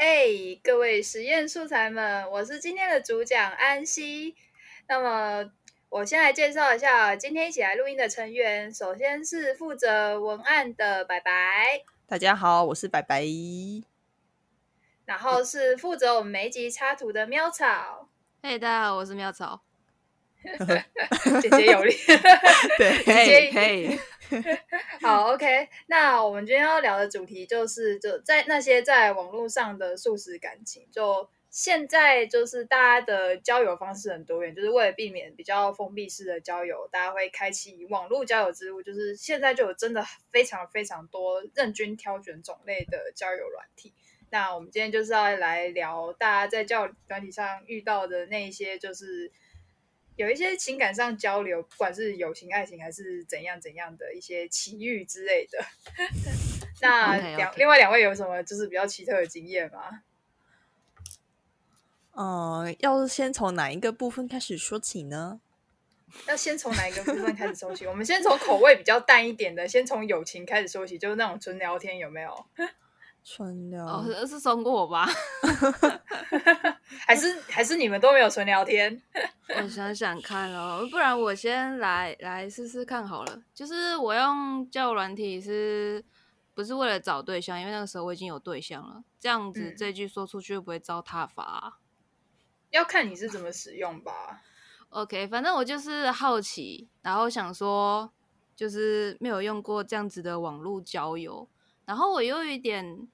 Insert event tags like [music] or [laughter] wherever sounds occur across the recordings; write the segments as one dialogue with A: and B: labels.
A: 哎，各位实验素材们，我是今天的主讲安溪。那么，我先来介绍一下今天一起来录音的成员。首先是负责文案的白白，
B: 大家好，我是白白。
A: 然后是负责我们每一集插图的喵草。
C: 嘿，大家好，我是喵草。[laughs]
A: 简洁有力，[laughs]
B: 对，[laughs]
C: 嘿，嘿。
A: 好，OK。那我们今天要聊的主题就是，就在那些在网络上的素食感情。就现在，就是大家的交友方式很多元，就是为了避免比较封闭式的交友，大家会开启网络交友之路。就是现在就有真的非常非常多任君挑选种类的交友软体。那我们今天就是要来聊大家在交友软体上遇到的那一些，就是。有一些情感上交流，不管是友情、爱情还是怎样怎样的一些奇遇之类的。[laughs] 那两另外两位有什么就是比较奇特的经验吗？
B: 嗯，要先从哪一个部分开始说起呢？[laughs]
A: 要先从哪一个部分开始说起？我们先从口味比较淡一点的，先从友情开始说起，就是那种纯聊天，有没有？
B: 纯聊
C: 哦，是送过我吧？[laughs]
A: 还是还是你们都没有纯聊天？[laughs]
C: 我想想看哦，不然我先来来试试看好了。就是我用交友软体是不是为了找对象？因为那个时候我已经有对象了。这样子这句说出去会不会遭挞罚？
A: 要看你是怎么使用吧。
C: OK，反正我就是好奇，然后想说，就是没有用过这样子的网络交友。然后我又有一点，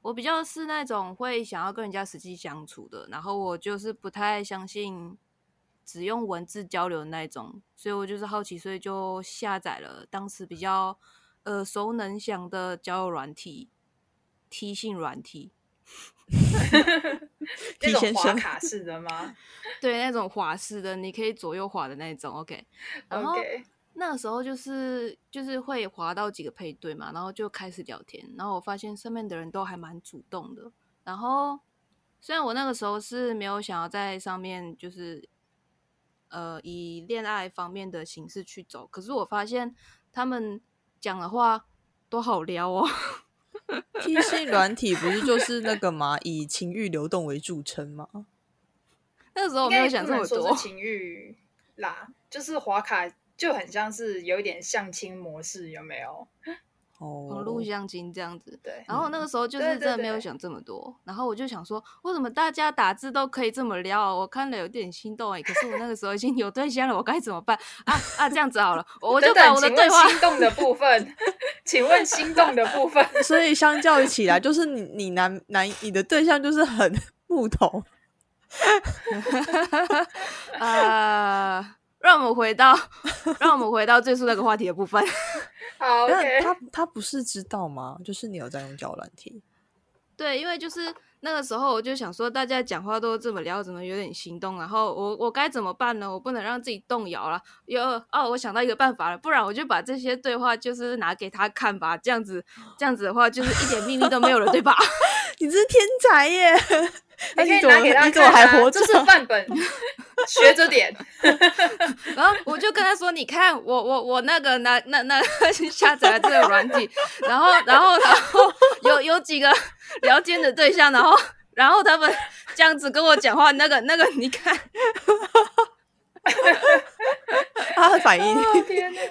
C: 我比较是那种会想要跟人家实际相处的，然后我就是不太相信只用文字交流的那种，所以我就是好奇，所以就下载了当时比较耳熟能详的交友软体，T 性软体，[laughs]
A: 那种滑卡式的吗？[laughs]
C: 对，那种滑式的，你可以左右滑的那种。OK，然后。那个时候就是就是会滑到几个配对嘛，然后就开始聊天，然后我发现上面的人都还蛮主动的。然后虽然我那个时候是没有想要在上面就是呃以恋爱方面的形式去走，可是我发现他们讲的话都好撩哦。
B: T C [laughs] 软体不是就是那个嘛？以情欲流动为著称吗？
C: 那个时候我没有想这么多
A: 情欲啦，就是滑卡。就很像是有一点相亲模式，有没有？[laughs]
B: 哦，
C: 录相亲这样子。
A: 对。
C: 然后那个时候就是真的没有想这么多，然后我就想说，为什么大家打字都可以这么撩？我看了有点心动哎。可是我那个时候已经有对象了，我该怎么办？啊啊，这样子好了，我就把我的对话
A: 心动的部分，[laughs] 请问心动的部分。[laughs]
B: 所以相较于起来，就是你你男男你的对象就是很木头。
C: 啊。让我们回到，[laughs] 让我们回到最初那个话题的部分。[laughs]
A: 好，
B: 他他不是知道吗？就是你有在用交软体。
C: 对，因为就是那个时候，我就想说，大家讲话都这么聊，怎么有点心动？然后我我该怎么办呢？我不能让自己动摇了。有哦，我想到一个办法了，不然我就把这些对话就是拿给他看吧。这样子，这样子的话，就是一点秘密都没有了，对吧？[laughs]
B: 你这是天才耶！[laughs]
A: 你可以拿给他看，这是 [laughs] 范本，学着点。[laughs]
C: 然后我就跟他说：“你看，我我我那个那那那下载了这个软体，然后然后然后有有几个聊天的对象，然后然后他们这样子跟我讲话，那个那个你看，
B: 他反应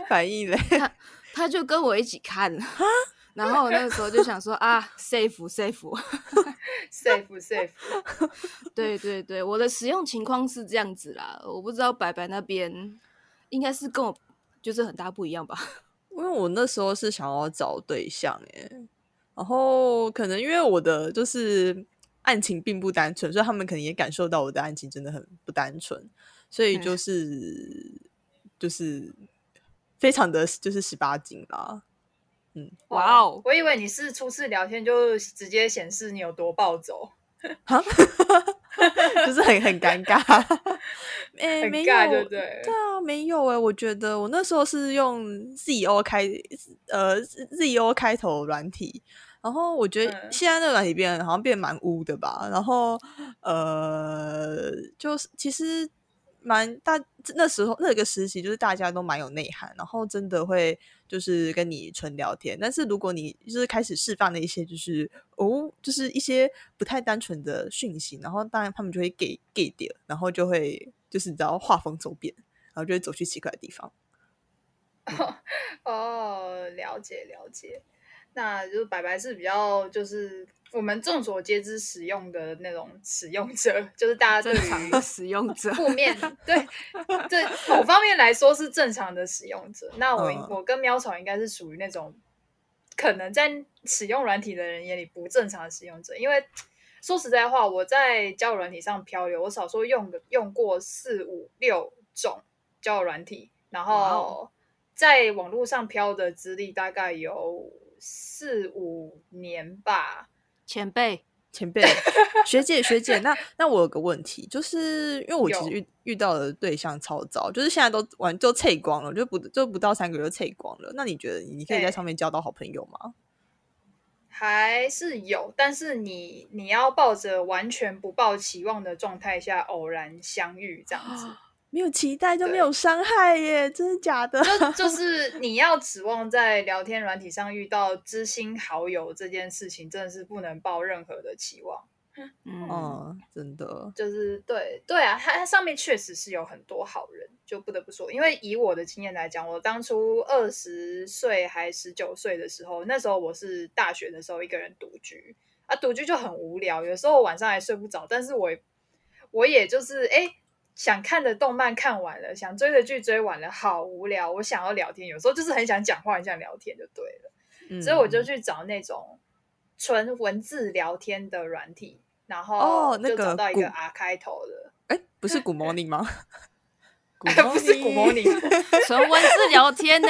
B: 反应嘞，
C: 他他就跟我一起看啊。”然后我那个时候就想说啊，safe safe
A: safe safe，
C: 对对对，我的使用情况是这样子啦，我不知道白白那边应该是跟我就是很大不一样吧，[laughs]
B: 因为我那时候是想要找对象哎，然后可能因为我的就是案情并不单纯，所以他们可能也感受到我的案情真的很不单纯，所以就是就是非常的就是十八禁啦。
C: 嗯，哇哦！
A: 我以为你是初次聊天就直接显示你有多暴走，[laughs]
B: 就是很很尴尬。[laughs]
A: 哎，没有，对对？
B: 对啊，没有哎。我觉得我那时候是用 Z O 开呃 Z O 开头软体，然后我觉得现在那个软体变好像变蛮污的吧。然后呃，就是其实蛮大那时候那个时期，就是大家都蛮有内涵，然后真的会就是跟你纯聊天。但是如果你就是开始释放了一些就是哦，就是一些不太单纯的讯息，然后当然他们就会给给点，然后就会就是你知道画风走变，然后就会走去奇怪的地方。[laughs]
A: 哦，了解了解。那就是白白是比较就是我们众所皆知使用的那种使用者，就是大家正常的
C: 使用者
A: 负面对对某方面来说是正常的使用者。那我、
B: 嗯。
A: 我跟喵草应该是属于那种可能在使用软体的人眼里不正常的使用者，因为说实在话，我在交友软体上漂流，我少说用的用过四五六种交友软体，然后
C: 哦。
A: 在网络上漂的资历大概有四五年吧。
C: 前辈，
B: 前辈、学姐、学姐，那那我有个问题，就是因为我其实遇遇到的对象超早，就是现在都完就脆光了，就不就不到三个月就脆光了。那你觉得你可以在上面交到好朋友吗？
A: 还是有，但是你你要抱着完全不抱期望的状态下偶然相遇这样子，[gasps]
B: 没有期待就没有伤害耶，真的假的？
A: 就就 [laughs] 是你要指望在聊天软体上遇到知心好友这件事情，真的是不能抱任何的期望。[laughs]
C: 嗯，
B: 哦，真的，
A: 就是对对啊，它它上面确实是有很多好人，就不得不说，因为以我的经验来讲，我当初二十岁还十九岁的时候，那时候我是大学的时候一个人独居啊，独居就很无聊，有时候晚上还睡不着，但是我我也就是哎。想看的动漫看完了，想追的剧追完了，好无聊。我想要聊天，有时候就是很想讲话，很想聊天就对了。
B: 嗯
A: 所以我就去找那种纯文字聊天的软体，然后就找到一个 R 开头的，
B: 哎，不是 Good [laughs] morning 吗？[laughs]
A: 不是 Good
B: Morning
A: 尼，[laughs]
C: 纯文字聊天呢，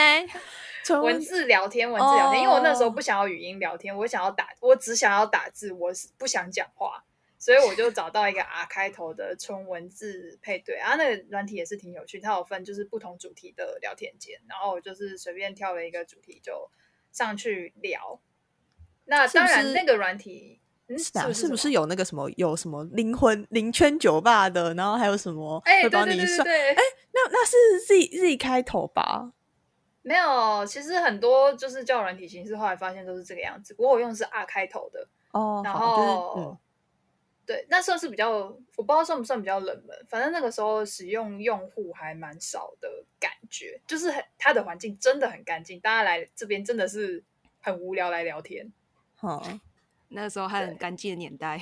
B: 纯
A: 文字聊天，文字聊天。因为我那时候
B: 哦
A: 不想要语音聊天，我想要打，我只想要打字，我是不想讲话，所以我就找到一个 R 开头的纯文字配对啊，那个软体也是挺有趣，它有分就是不同主题的聊天间，然后我就是随便挑了一个主题就上去聊。那当然，那个软体。嗯，
B: 是啊，是不是有那个什么有什么灵魂灵圈酒吧的，然后还有什么
A: 哎、
B: 会
A: 对对
B: 帮你算？
A: 对对对，
B: 那那是 Z Z 开头吧？
A: 没有，其实很多就是叫软体形式，后来发现都是这个样子。不过我用的是 R 开头的，
B: 哦，
A: 然
B: 好，就是
A: 后、
B: 嗯，
A: 对，那算是比较，我不知道算不算比较冷门。反正那个时候使用用户还蛮少的感觉，就是很它的环境真的很干净，大家来这边真的是很无聊来聊天。
B: 好，
C: 那时候还很干净的年代，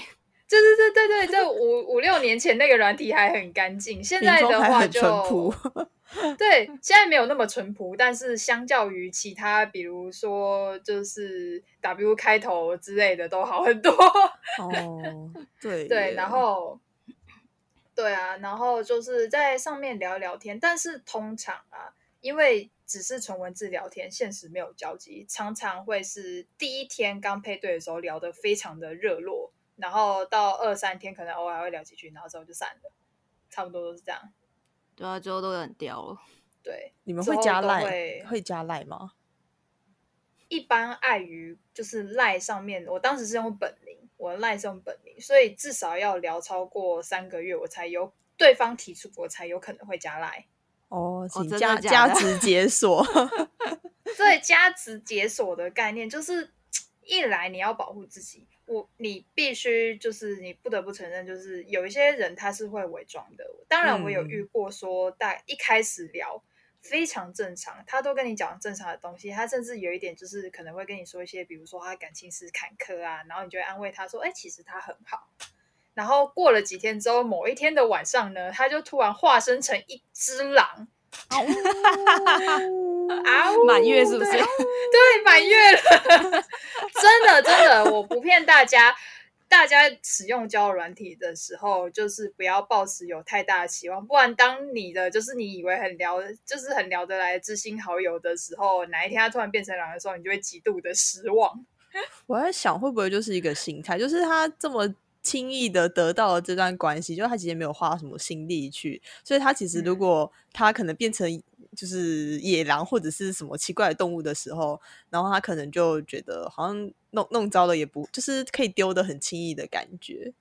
A: 对对对对对，这五五六年前那个软体还很干净，现在的话就。[laughs] 对，现在没有那么淳朴，但是相较于其他，比如说就是 W 开头之类的，都好很多。
B: 哦，[laughs] 对
A: 对，然后对啊，然后就是在上面聊一聊天，但是通常啊，因为只是纯文字聊天，现实没有交集，常常会是第一天刚配对的时候聊得非常的热络，然后到二三天可能偶尔会聊几句，然后之后就散了，差不多都是这样。
C: 对啊，最后都很掉了。
A: 对，
B: 你们会加赖
A: 会
B: 会加赖吗？
A: 一般碍于就是赖上面，我当时是用本名，我的赖是用本名，所以至少要聊超过三个月，我才有对方提出，我才有可能会加赖。
B: 哦，请加加值解锁。[laughs]
A: 对加值解锁的概念，就是一来你要保护自己，我你必须就是你不得不承认，就是有一些人他是会伪装的。当然，我有
B: 嗯
A: 遇过说，大一开始聊非常正常，他都跟你讲正常的东西，他甚至有一点就是可能会跟你说一些，比如说他感情是坎坷啊，然后你就会安慰他说，哎、其实他很好。然后过了几天之后，某一天的晚上呢，他就突然化身成一只狼，[laughs] 啊呜，
C: 满月是不是
A: 对 [laughs] 对，满月了，[laughs] 真的真的，我不骗大家。大家使用交友软体的时候，就是不要抱持有太大的期望，不然当你的就是你以为很聊，就是很聊得来知心好友的时候，哪一天他突然变成狼的时候，你就会极度的失望。
B: 我在想，会不会就是一个心态，就是他这么轻易的得到了这段关系，就他其实没有花什么心力去，所以他其实如
A: 嗯
B: 果他可能变成就是野狼或者是什么奇怪的动物的时候，然后他可能就觉得好像弄弄糟了也不，就是可以丢的很轻易的感觉。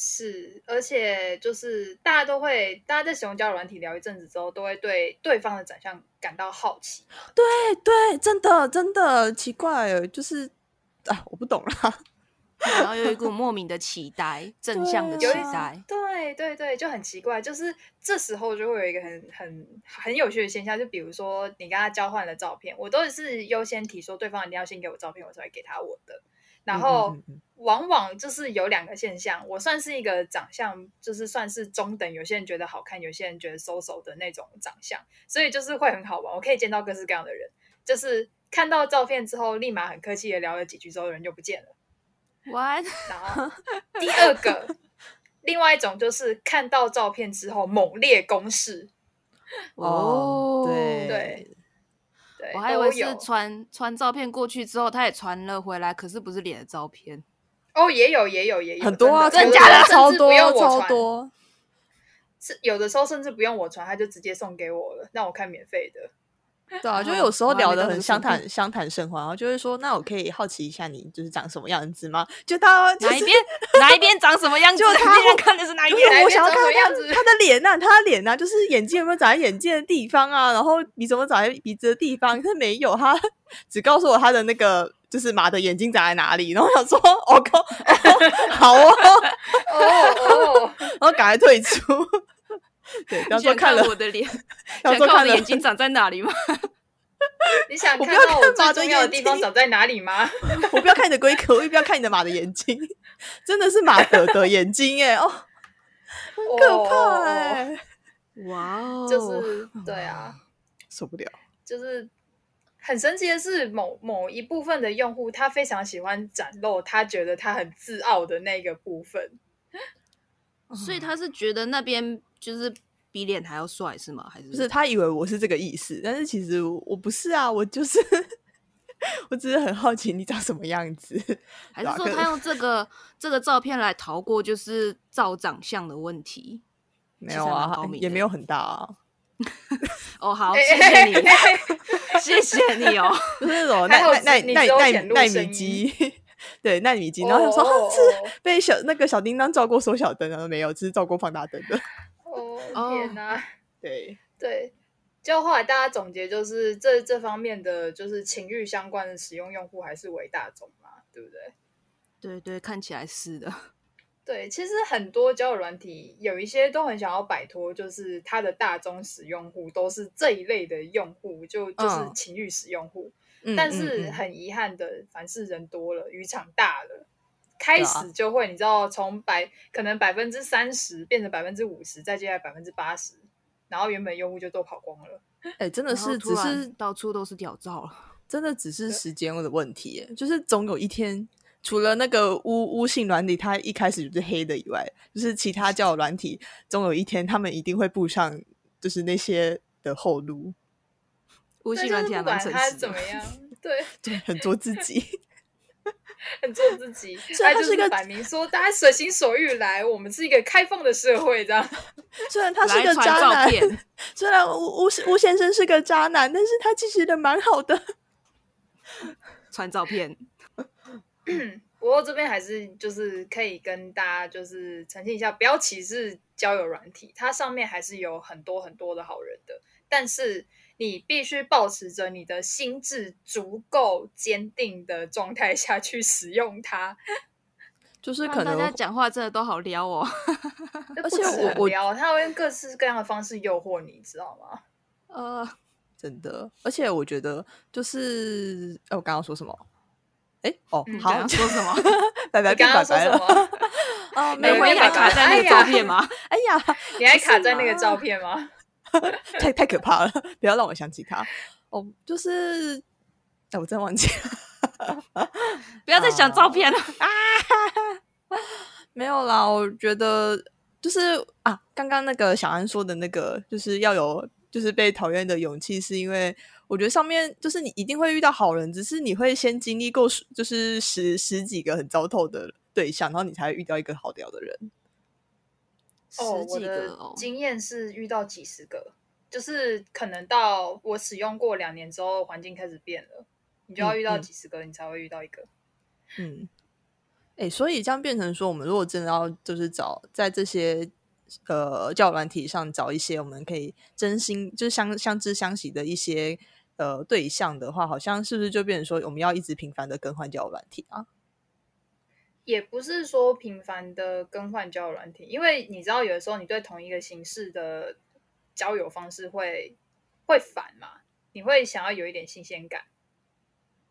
A: 是，而且就是大家都会，大家在使用交友软体聊一阵子之后，都会对对方的长相感到好奇。
B: 对对，真的真的奇怪，就是啊，我不懂啦。
C: 然后有一股莫名的期待，正向的期待。
A: 对对对，就很奇怪，就是这时候就会有一个很很很有趣的现象，就比如说你跟他交换了照片，我都是优先提说对方一定要先给我照片，我才会给他我的。然后往往就是有两个现象，我算是一个长相就是算是中等，有些人觉得好看，有些人觉得收手的那种长相，所以就是会很好玩，我可以见到各式各样的人，就是看到照片之后，立马很客气的聊了几句之后，人就不见了。
C: What？
A: 然 [laughs] 后第二个，另外一种就是看到照片之后猛烈攻势，
B: 哦，对
A: 对对，
C: 我还以为是传传照片过去之后，他也传了回来，可是不是脸的照片。
A: 哦，也有也有也有
B: 很多啊，
A: 真的
C: 假的
B: 超多
A: 不用我
B: 超
A: 传，
B: 多。
A: 是有的时候甚至不用我传，他就直接送给我了，让我看免费的。
B: 对啊，就
C: 哦
B: 有时候聊得很相谈相谈甚欢，然后就会说，那我可以好奇一下你就是长什么样子吗？就他就是
C: 哪一边哪一边长什么样子？
B: 就他
C: 你想看的是哪一边？
B: 就是我想要看他
A: 什么样子
B: 他的脸呐、他的脸呐、就是眼睛有没有长在眼睛的地方啊，然后鼻子有没有长在鼻子的地方，可是没有，他只告诉我他的那个就是马的眼睛长在哪里，然后我想说，哦靠，哦好哦，
A: 哦哦，[laughs]
B: 然后赶快退出。对，当
C: 你想
B: 做看了，
C: 我的脸，
B: 当
C: 想看我
B: 做看了
C: 的眼睛长在哪里吗？
A: 你想
B: 不要
A: 看到我最重要的地方长在哪里吗？[laughs]
B: 我不要看你的龟壳，我也不要看你的马的眼睛，真的是马的的眼睛哎，哦，很可怕哎、
A: 哦
C: 哇哦，
A: 就是对啊，
B: 受不了。
A: 就是很神奇的是，某某一部分的用户，他非常喜欢展露他觉得他很自傲的那个部分。
C: 所以他是觉得那边就是比脸还要帅是吗？还是
B: 不是他以为我是这个意思，但是其实我我不是啊，我就是 [laughs] 我只是很好奇你长什么样子，
C: 还是说他用这个这个照片来逃过就是照长相的问题？
B: 没有啊也没有很大啊，[laughs]
C: 哦，好，
A: 哎 [laughs]
C: 谢谢你，谢谢你哦。
B: 就是那种
A: 还好
B: 奈奈
A: 你只有
B: 奈奈奈奈米机，对奈米机，然后想说、是被小那个小叮当照过缩小灯，然后没有，只是照过放大灯的，
A: 天哪！[laughs]
B: 对，
A: 对，就后来大家总结就是这这方面的就是情欲相关的使用用户还是为大众嘛，对不对？
C: 对对，看起来是的。[laughs]
A: 对，其实很多交友软体有一些都很想要摆脱，就是它的大宗使用户都是这一类的用户，就就是
B: 嗯
A: 情欲使用户。但是
B: 嗯
A: 很遗憾的，凡是人多了，渔场大了，开始就会你知道从百可能百分之三十变成百分之五十，再接下来百分之八十，然后原本用户就都跑光了。
B: 哎、真的是只是
C: 到处都是屌照了。
B: 真的只是时间的问题耶，就是总有一天，除了那个污污性软体，它一开始就是黑的以外，就是其他交友软体，总有一天他们一定会步上就是那些的后路，
A: 对，
C: 微信软体还蛮诚实的
A: 怎么。样，对，
B: 对，很做自己。
A: 很做自己，他就是
B: 所以他个
A: 摆明说大家随心所欲来，我们是一个开放的社会，这样。[laughs]
B: 虽然他是
C: 来传
B: 个渣男，[laughs] 虽然吴吴吴先生是个渣男，但是他其实人蛮好的。[laughs]
C: 传照片，[coughs]
A: 不过这边还是就是可以跟大家就是澄清一下，不要歧视交友软体，它上面还是有很多很多的好人的，但是你必须保持着你的心智足够坚定的状态下去使用它，[laughs]
B: 就是可
C: 能大家
B: 能
C: 讲话真的都好撩哦。[laughs]
B: 而
A: 而
B: 且我我
A: 撩，他会用各式各样的方式诱惑你，知道吗？
C: 呃，
B: 真的，而且我觉得就是，哎、我刚刚说什么？哎、哦，
A: 嗯
B: 好
C: 刚，刚说什么？
B: 拜拜
A: 你刚刚说什
B: 变拜拜了。
A: 么？[laughs]
B: 哦，
C: 没有，
B: 没有
C: 你还卡在那个照片吗？
B: 哎呀，
A: 你还卡在那个照片吗？[laughs]
B: 太太可怕了！不要让我想起他。哦，就是，哎，我真的忘记了。[laughs]
C: 不要再想照片了啊。[laughs]
B: 没有啦，我觉得就是啊，刚刚那个小安说的那个，就是要有就是被讨厌的勇气，是因为我觉得上面就是你一定会遇到好人，只是你会先经历过就是十十几个很糟透的对象，然后你才会遇到一个好聊的人。
C: 十
A: 哦，我
C: 几
A: 的
C: 个哦，
A: 经验是遇到几十个，就是可能到我使用过两年之后，环境开始变了，你就要遇到几十个，你才会遇到一个。
B: 嗯，哎，所以这样变成说，我们如果真的要就是找在这些呃教软体上找一些我们可以真心就是相相知相惜的一些呃对象的话，好像是不是就变成说我们要一直频繁的更换交软体啊？
A: 也不是说频繁的更换交友软体，因为你知道，有的时候你对同一个形式的交友方式会会烦嘛，你会想要有一点新鲜感，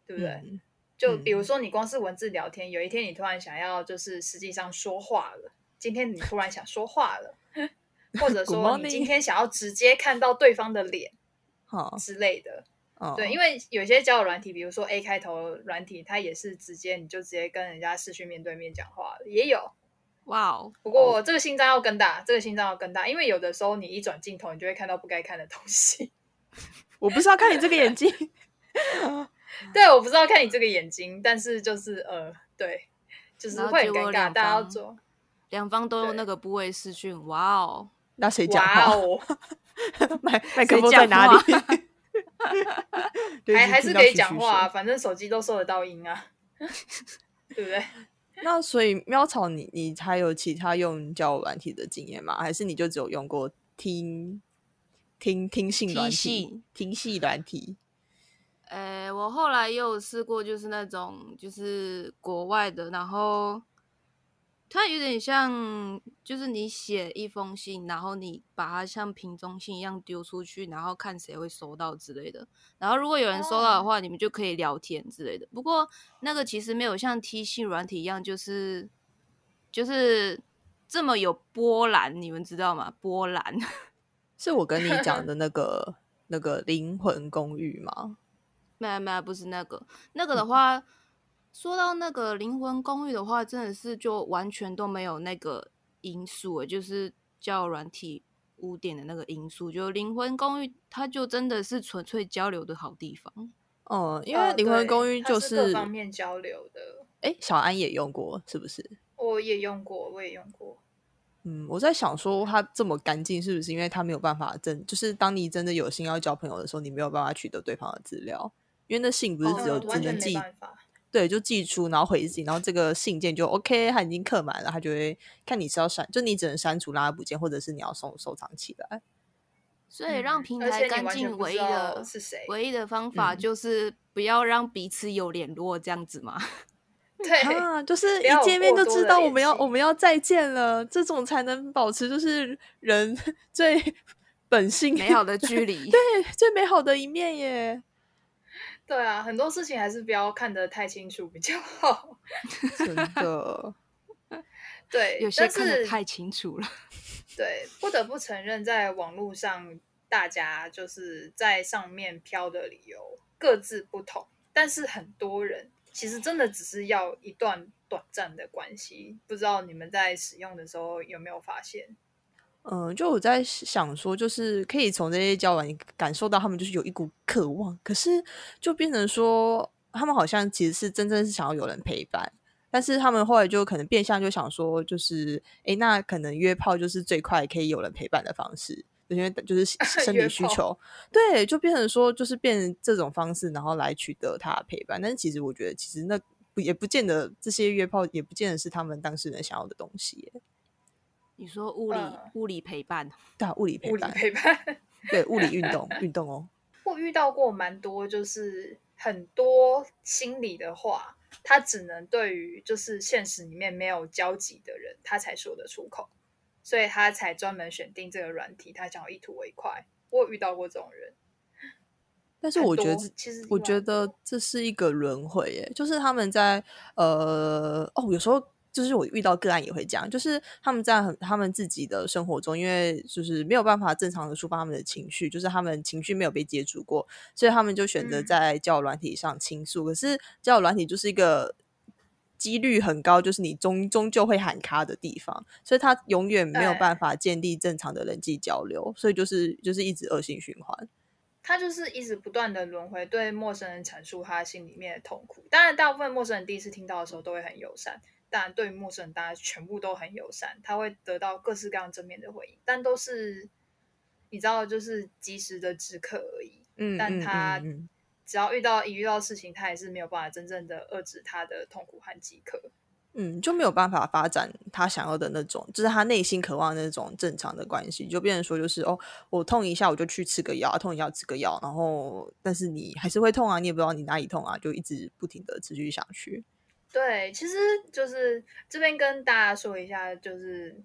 A: 对不对？就比如说你光是文字聊天，有一天你突然想要就是实际上说话了，今天你突然想说话了，或者 [laughs] 说你今天想要直接看到对方的脸，
B: 好
A: 之类的。对，因
B: 为
A: 为有些交友软体，比如说 A 开头软体，它也是直接你就直接跟人家视讯面对面讲话也有。
C: 哇哦！
A: 不过这个心脏要更大，这个心脏要更大，因为有的时候你一转镜头，你就会看到不该看的东西。[laughs]
B: 我不是要看你这个眼睛，[laughs]
A: 对，我不是要看你这个眼睛，但是就是呃，对，就是会很尴尬。大家要做，
C: 两方都用那个部位视讯，哇哦！
B: 那谁讲话？[laughs] 麦麦克风在哪里？[laughs]
A: 还还是可以讲话，反正手机都收得到音啊，[laughs] 对不对？[laughs]
B: 那所以喵草，你你还有其他用交友软体的经验吗？还是你就只有用过听听听信软体？听信软体？
C: 呃，我后来也有试过，就是那种就是国外的，然后。它有点像，就是你写一封信，然后你把它像瓶中信一样丢出去，然后看谁会收到之类的。然后如果有人收到的话，你们就可以聊天之类的。不过那个其实没有像 T 信软体一样，就是就是这么有波澜，你们知道吗？波澜 [laughs]
B: 是我跟你讲的 [laughs] 那个那个灵魂公寓吗？
C: 没有没有，不是那个，那个的话。说到那个灵魂公寓的话，真的是就完全都没有那个因素就是叫软体污点的那个因素。就灵魂公寓，它就真的是纯粹交流的好地方。
B: 哦，因为灵魂公寓就是
A: 各方面交流的。
B: 哎，小安也用过，是不是？
A: 我也用过，我也用过。
B: 嗯，我在想说，它这么干净，是不是因为它没有办法真？就是当你真的有心要交朋友的时候，你没有办法取得对方的资料，因为那信不是只有只能寄。对，就寄出，然后回信，然后这个信件就 OK，它已经刻满了，他就会看你是要删，就你只能删除拉不见，或者是你要收收藏起来。
C: 所以让平台干净，唯一的是谁？唯一的方法就是不要让彼此有联络，这样子吗？[laughs]
A: 对
B: 啊，就是一见面就知道我们要我们要再见了，这种才能保持就是人 [laughs] 最 [laughs] 本性
C: 美好的距离，
B: 对，最美好的一面耶。
A: 对啊，很多事情还是不要看得太清楚比较好。[laughs]
B: 真的，[laughs]
A: 对，
C: 有些看得太清楚了。[laughs]
A: 对，不得不承认，在网络上，大家就是在上面飘的理由各自不同，但是很多人其实真的只是要一段短暂的关系。不知道你们在使用的时候有没有发现？
B: 嗯，就我在想说，就是可以从这些交往感受到他们就是有一股渴望，可是就变成说，他们好像其实是真正是想要有人陪伴，但是他们后来就可能变相就想说，就是哎，那可能约炮就是最快可以有人陪伴的方式，因为就 [laughs] 是生理需求，对，就变成说就是变成这种方式，然后来取得他陪伴。但是其实我觉得，其实那也不见得这些约炮也不见得是他们当事人想要的东西。
C: 你说物理物理陪伴，
B: 对，物理陪
A: 伴，[laughs] 物理陪伴，
B: 对，物理运动 [laughs] 运动哦。
A: 我遇到过蛮多，就是很多心理的话，他只能对于就是现实里面没有交集的人，他才说得出口，所以他才专门选定这个软体，他想要一吐为快。我有遇到过这种人，
B: 但是我觉得其实我觉得这是一个轮回，耶，就是他们在呃哦，有时候。就是我遇到个案也会这样，就是他们在很他们自己的生活中，因为就是没有办法正常的抒发他们的情绪，就是他们情绪没有被接触过，所以他们就选择在交友软体上倾诉。可是交友软体就是一个几率很高，就是你终终究会喊卡的地方，所以他永远没有办法建立正常的人际交流，所以就是就是一直恶性循环。
A: 他就是一直不断的轮回，对陌生人阐述他心里面的痛苦。当然，大部分陌生人第一次听到的时候都会很友善。当然，对于陌生人，大家全部都很友善，他会得到各式各样正面的回应，但都是你知道，就是及时的止渴而已。
B: 嗯，
A: 但他只要遇到一遇到事情，他也是没有办法真正的遏制他的痛苦和饥渴。
B: 嗯，就没有办法发展他想要的那种，就是他内心渴望的那种正常的关系，就变成说就是哦，我痛一下我就去吃个药，痛一下吃个药，然后但是你还是会痛啊，你也不知道你哪里痛啊，就一直不停的持续下去。
A: 对，其实就是这边跟大家说一下，就是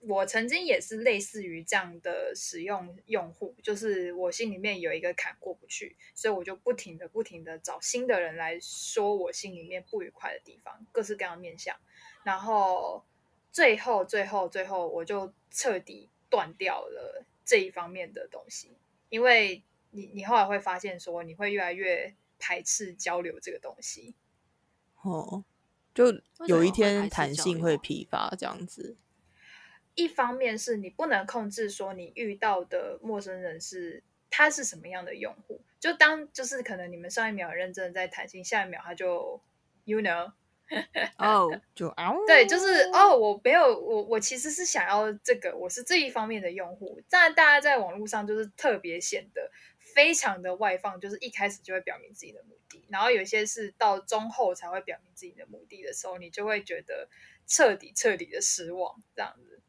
A: 我曾经也是类似于这样的使用用户，就是我心里面有一个坎过不去，所以我就不停的、不停的找新的人来说我心里面不愉快的地方，各式各样的面相，然后最后、最后、最后，我就彻底断掉了这一方面的东西，因为你你后来会发现说，你会越来越排斥交流这个东西。
B: 哦，就有一天弹性会疲乏这样子。
A: 一方面是你不能控制说你遇到的陌生人是他是什么样的用户，就当就是可能你们上一秒很认真的在谈心，下一秒他就 you know，[laughs]
C: 哦，
B: 就啊，
A: 对，就是哦，我没有我我其实是想要这个，我是这一方面的用户，但大家在网络上就是特别显得非常的外放，就是一开始就会表明自己的目的，然后有些是到中后才会表明自己的目的的时候，你就会觉得彻底彻底的失望，这样子。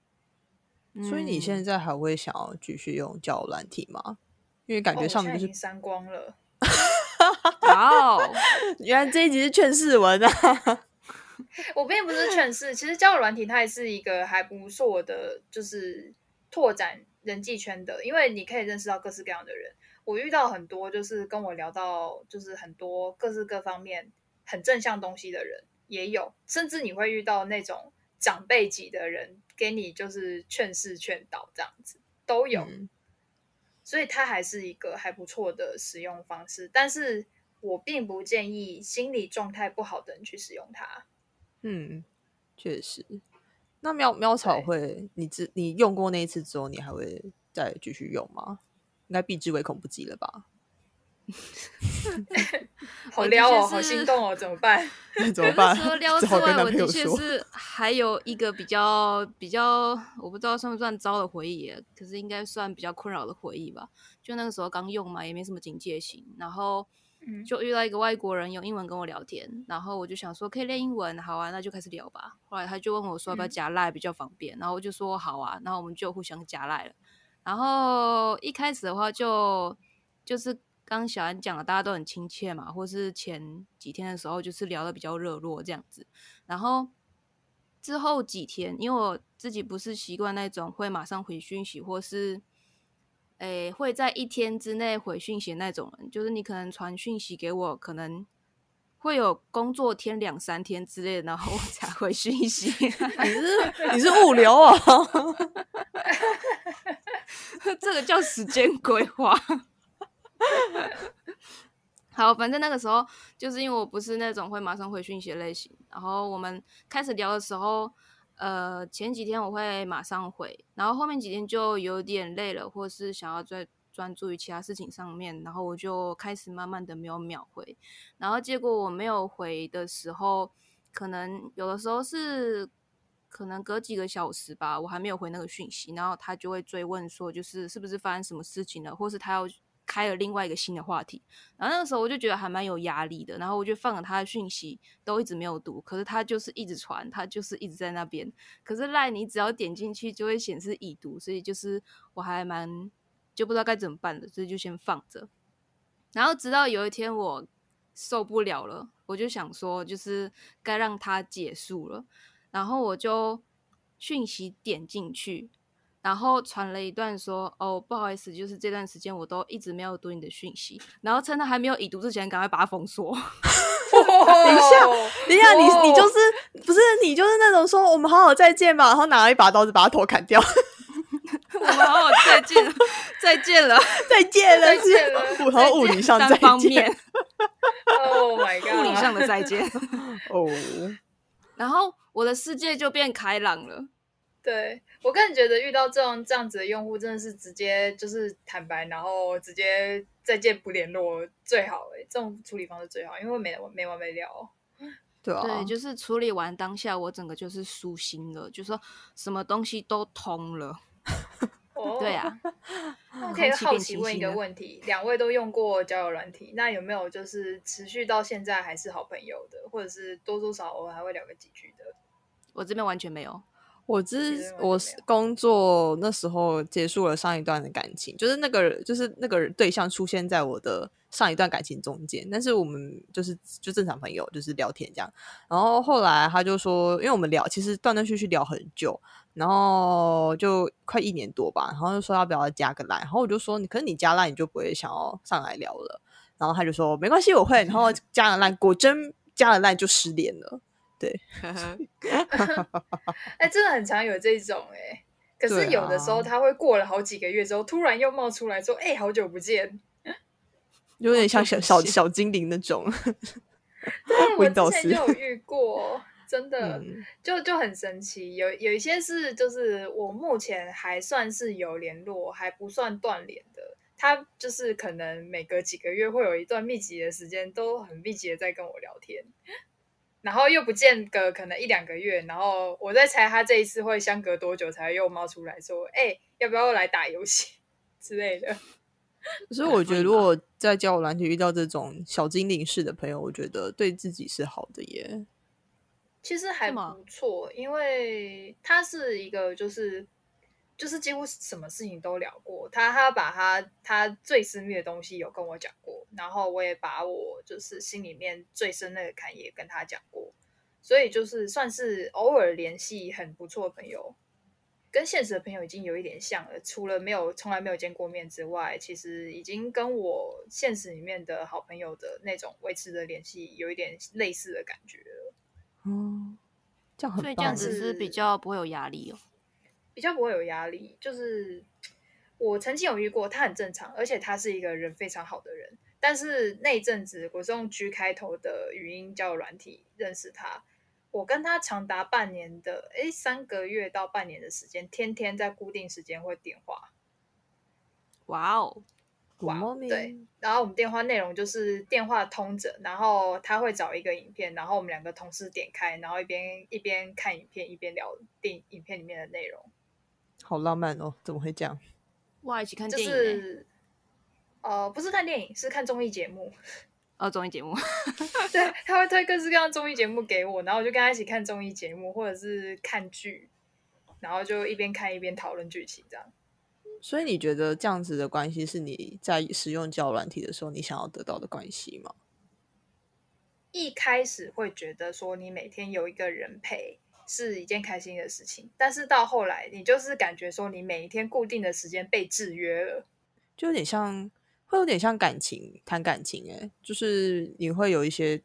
B: 所以你现
C: 嗯
B: 在还会想要继续用交友软体吗？因为感
A: 哦
B: 觉上面
A: 已经删光了。[laughs]
C: 哇哦，[laughs]
B: 原来这一集是劝世文啊。[laughs]
A: 我并不是劝世，其实交友软体它也是一个还不错的，就是拓展人际圈的，因为你可以认识到各式各样的人。我遇到很多就是跟我聊到就是很多各式各方面很正向东西的人也有，甚至你会遇到那种长辈级的人给你就是劝世劝导这样子都有。
B: 嗯
A: 所以它还是一个还不错的使用方式，但是我并不建议心理状态不好的人去使用它。
B: 嗯，确实。那喵喵草会，你只你用过那一次之后，你还会再继续用吗？应该避之唯恐不及了吧？[laughs]
A: 好
C: 我
A: 撩哦，好心动哦，怎么办？[laughs]
B: 怎么办？
C: 除了撩
B: 只
C: 之外，我的确。是还有一个比较比较，我不知道算不算糟的回忆，可是应该算比较困扰的回忆吧。就那个时候刚用嘛，也没什么警戒心，然后
A: 嗯
C: 就遇到一个外国人用英文跟我聊天，然后我就想说可以练英文，好啊，那就开始聊吧。后来他就问我说要不要
A: 嗯
C: 加赖比较方便，然后我就说好啊，然后我们就互相加赖了。然后一开始的话就就是刚小安讲的，大家都很亲切嘛，或是前几天的时候就是聊的比较热络这样子。然后之后几天，因为我自己不是习惯那种会马上回讯息，或是诶会在一天之内回讯息那种人，就是你可能传讯息给我，可能会有工作天两三天之类的，然后我才回讯息。[laughs]
B: 你是你是物流啊？[laughs] [laughs]
C: 这个叫时间规划。好，反正那个时候就是因为我不是那种会马上回讯息的类型，然后我们开始聊的时候，呃，前几天我会马上回，然后后面几天就有点累了，或是想要再专注于其他事情上面，然后我就开始慢慢的没有秒回，然后结果我没有回的时候，可能有的时候是可能隔几个小时吧，我还没有回那个讯息，然后他就会追问说，就是是不是发生什么事情了，或是他要开了另外一个新的话题。然后那个时候我就觉得还蛮有压力的，然后我就放了他的讯息，都一直没有读，可是他就是一直传，他就是一直在那边。可是赖你只要点进去就会显示已读，所以就是我还蛮就不知道该怎么办的，所以就先放着。然后直到有一天我受不了了，我就想说，就是该让他结束了。然后我就讯息点进去，然后传了一段说：“哦，不好意思，就是这段时间我都一直没有读你的讯息。”然后趁他还没有已读之前，赶快把它封锁。[laughs]
A: 等
B: 一下
A: 哦
B: 等一下，你你就是不是你就是那种说我们好好再见吧，然后拿了一把刀子把他头砍掉，[laughs]
C: 我们好好再见了，[laughs] 再见了，
B: 再见了，
A: 再见了
B: 然后物理上再
C: 单方面
B: 见
A: ，，Oh my god，
C: 物理上的再见。
B: 哦，
C: 然后我的世界就变开朗了。
A: 对我个人觉得遇到这种这样子的用户，真的是直接就是坦白，然后直接再见不联络最好哎、这种处理方式最好，因为没没完没了。
B: 对啊，
C: 对，就是处理完当下，我整个就是舒心了，就说什么东西都通了。
A: 哦，哦，
C: 对啊，[laughs]
A: 那我可以好奇问一个问题：两位都用过交友软体，那有没有就是持续到现在还是好朋友的，或者是多多少少偶尔还会聊个几句的？
C: 我这边完全没有。
B: 我之我工作那时候结束了上一段的感情，就是那个就是那个对象出现在我的上一段感情中间，但是我们就是就正常朋友，就是聊天这样。然后后来他就说，因为我们聊其实断断续续聊很久，然后就快一年多吧，然后就说要不要加个来，然后我就说你可是你加来你就不会想要上来聊了，然后他就说没关系我会，然后加了赖，果真加了赖就失联了。
A: 对 [laughs] [laughs] 哎、真的很常有这种哎、可是有的时候
B: 啊
A: 他会过了好几个月之后，突然又冒出来说：“哎、好久不见。
B: 有点像小小小精灵那种，[laughs] ”
A: 对，我之前就有遇过，真的、
B: 嗯
A: 就就很神奇。有有一些是就是我目前还算是有联络，还不算断联的。他就是可能每隔几个月会有一段密集的时间，都很密集的在跟我聊天，然后又不见个可能一两个月，然后我在猜他这一次会相隔多久才又冒出来说：“哎、要不要来打游戏 [laughs] 之类的？”
B: 所以我觉得，如果在交友软体遇到这种小精灵式的朋友，我觉得对自己是好的耶。
A: 其实还不错，因为他是一个就是就是几乎什么事情都聊过，他他把他他最私密的东西有跟我讲过，然后我也把我就是心里面最深那个坎也跟他讲过，所以就是算是偶尔联系很不错的朋友。跟现实的朋友已经有一点像了，除了没有从来没有见过面之外，其实已经跟我现实里面的好朋友的那种维持的联系有一点类似的感觉了。
B: 哦，这样很
C: 所以这。样子是比较不会有压力哦。
A: 比较不会有压力。就是我曾经有遇过，他很正常，而且他是一个人非常好的人。但是那一阵子，我是用 G 开头的语音交友软体认识他，我跟他长达半年的，哎，三个月到半年的时间，天天在固定时间会电话。
C: 哇哦，
A: 哇对，然后我们电话内容就是电话通着，然后他会找一个影片，然后我们两个同时点开，然后一边一边看影片，一边聊电影片里面的内容。
B: 好浪漫哦，怎么会这样？
C: 哇，一起看
A: 就
C: 电影、欸，
A: 是呃，不是看电影，是看综艺节目。[laughs]
C: 哦，综艺节目，[laughs]
A: 对，他会推各式各样的综艺节目给我，然后我就跟他一起看综艺节目，或者是看剧，然后就一边看一边讨论剧情，这样。
B: 所以你觉得这样子的关系是你在使用交友软体的时候你想要得到的关系吗？
A: 一开始会觉得说你每天有一个人陪是一件开心的事情，但是到后来你就是感觉说你每一天固定的时间被制约了。
B: 就有点像，会有点像感情，谈感情、欸，就是你会有一些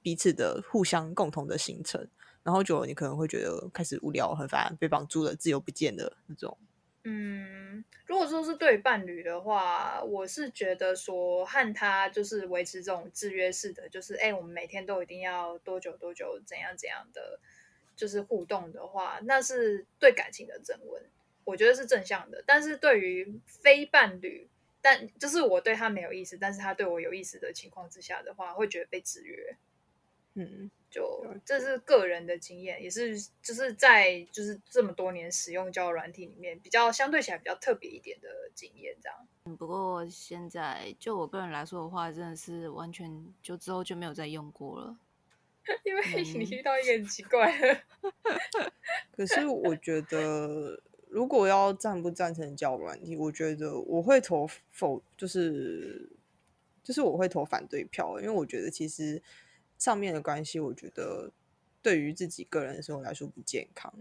B: 彼此的互相共同的行程，然后久了你可能会觉得开始无聊、很烦，被绑住了，自由不见了那种。
A: 嗯，如果说是对伴侣的话，我是觉得说和他就是维持这种制约式的，就是哎、我们每天都一定要多久多久怎样怎样的，就是互动的话，那是对感情的增温，我觉得是正向的。但是对于非伴侣，但就是我对他没有意思，但是他对我有意思的情况之下的话，会觉得被制约。
B: 嗯，
A: 就这是个人的经验，也是就是在就是这么多年使用交友软体里面，比较相对起来比较特别一点的经验，这样。
C: 嗯不过现在就我个人来说的话，真的是完全就之后就没有再用过了。
A: 因为
C: 嗯。
A: 你遇到一个很奇怪的，[laughs]
B: 可是我觉得，如果要赞不赞成交友软体，我觉得我会投否，就是就是我会投反对票，因为我觉得其实上面的关系，我觉得对于自己个人的生活来说不健康。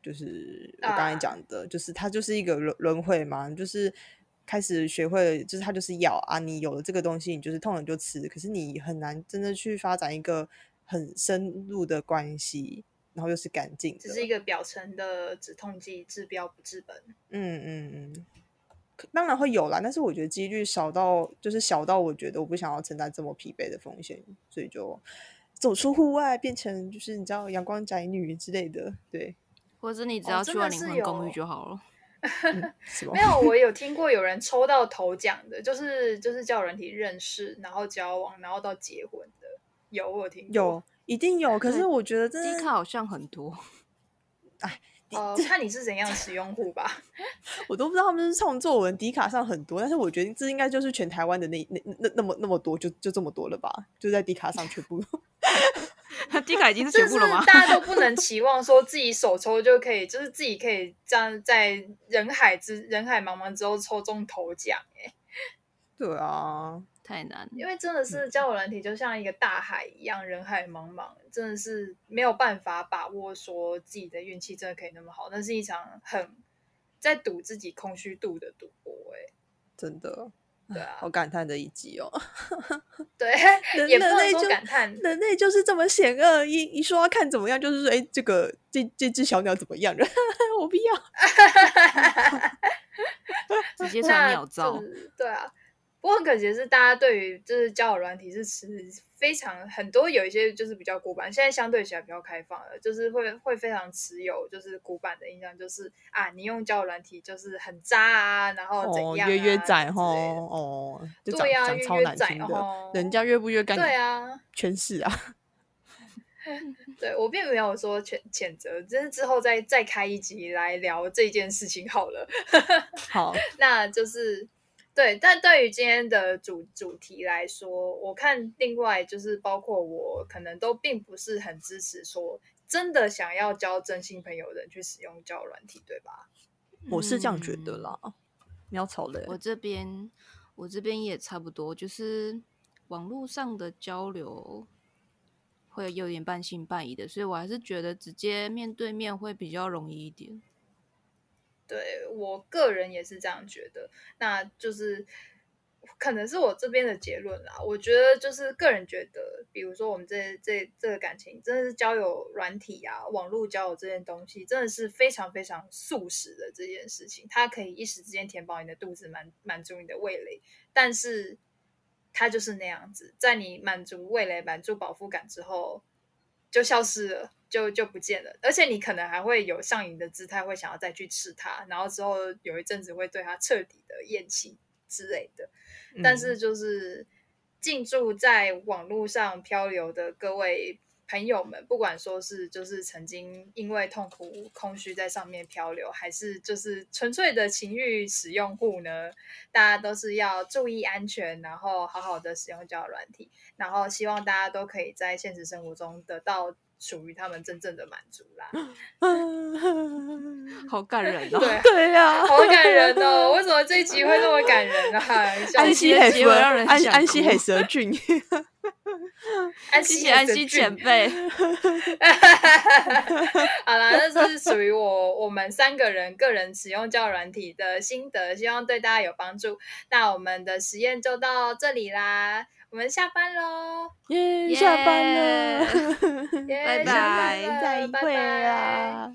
B: 就是我刚才
A: 啊。
B: 讲的，就是它就是一个轮轮回嘛，就是开始学会了，就是它就是咬啊，你有了这个东西，你就是痛了就吃，可是你很难真的去发展一个很深入的关系，然后又是干净的，
A: 只是一个表层的止痛剂，治标不治本。
B: 嗯嗯嗯，可当然会有啦，但是我觉得几率少到就是小到我觉得我不想要承担这么疲惫的风险，所以就走出户外，变成就是你知道阳光宅女之类的，对，
C: 或者你只
A: 哦
C: 要去完灵魂公寓就好了。
B: 是吗
A: 没？有，我有听过有人抽到头奖的，就是就是叫人体认识，然后交往，然后到结婚的，有我有听过。
B: 有，一定有，可是我觉得真的
C: 低卡好像很多，
A: 哦，看你是怎样使用户吧。[laughs]
B: 我都不知道他们是创作文，迪卡上很多，但是我觉得这应该就是全台湾的那那那那么那么多，就就这么多了吧？就在迪卡上全部。
C: 迪卡已经是全部了吗？
A: 大家都不能 [laughs] 期望说自己手抽就可以，就是自己可以这样在人海之人海茫茫之后抽中头奖哎、
B: 对啊，
C: 太难。
A: 因为真的是交友软体就像一个大海一样，人海茫茫，真的是没有办法把握说自己的运气真的可以那么好，那是一场很在赌自己空虚度的赌博哎、
B: 真的，
A: 对啊
B: 好感叹的一集哦。[laughs]
A: 对，
B: 人
A: 也不能说
B: 人类就
A: 感叹，
B: 人类就是这么险恶，一一说要看怎么样，就是说，哎，这个这这只小鸟怎么样？[laughs] 我不要。
C: 直接传
A: 那
C: 鸟照
A: 就，是对啊。不过很可惜的是，大家对于就是交友软体是持非常很多有一些就是比较古板，现在相对起来比较开放了，就是会会非常持有就是古板的印象，就是啊，你用交友软体就是很渣啊，然后怎
B: 哦，
A: 样、啊
B: 约约仔
A: 吼，
B: 哦，
A: 对呀、约约仔
B: 难听的，
A: 吼，
B: 人家约不约干你
A: 对啊，
B: 全是啊。[laughs]
A: 对我并没有说谴谴责，只是之后再再开一集来聊这件事情好了。[laughs]
B: 好，
A: 那就是对，但对于今天的主主题来说，我看另外就是包括我可能都并不是很支持说真的想要交真心朋友的人去使用交友软体，对吧？
B: 我是这样觉得
C: 嗯
B: 啦。苗草嘞，
C: 我这边我这边也差不多，就是网络上的交流会有点半信半疑的，所以我还是觉得直接面对面会比较容易一点。
A: 对我个人也是这样觉得，那就是可能是我这边的结论啦。我觉得就是个人觉得，比如说我们这这这个感情，真的是交友软体啊，网络交友这件东西，真的是非常非常速食的这件事情，它可以一时之间填饱你的肚子，满满足你的味蕾，但是它就是那样子，在你满足味蕾、满足饱腹感之后，就消失了，就就不见了。而且你可能还会有上瘾的姿态，会想要再去吃它，然后之后有一阵子会对它彻底的厌弃之类的。但
B: 嗯
A: 是就是进驻在网络上漂流的各位朋友们，不管说是就是曾经因为痛苦空虚在上面漂流，还是就是纯粹的情欲使用户呢，大家都是要注意安全，然后好好的使用交友软体，然后希望大家都可以在现实生活中得到属于他们真正的满足啦。[laughs] [laughs]
C: 好感人哦！[laughs]
A: 对，
B: 对呀，
A: 好感人哦！为什么这一集会那么感人啊？
B: 安息黑
C: 结尾让人
B: 安安息海蛇菌，
A: 安息
C: 谢谢安息前辈，
A: 好啦，那是属于我我们三个人个人使用交友软体的心得，希望对大家有帮助。那我们的实验就到这里啦，我们下班喽，
B: 耶，下班了，[laughs]
A: 耶
C: 拜拜
A: 了
B: 再
A: 拜
B: 会
A: 拜
B: 啊。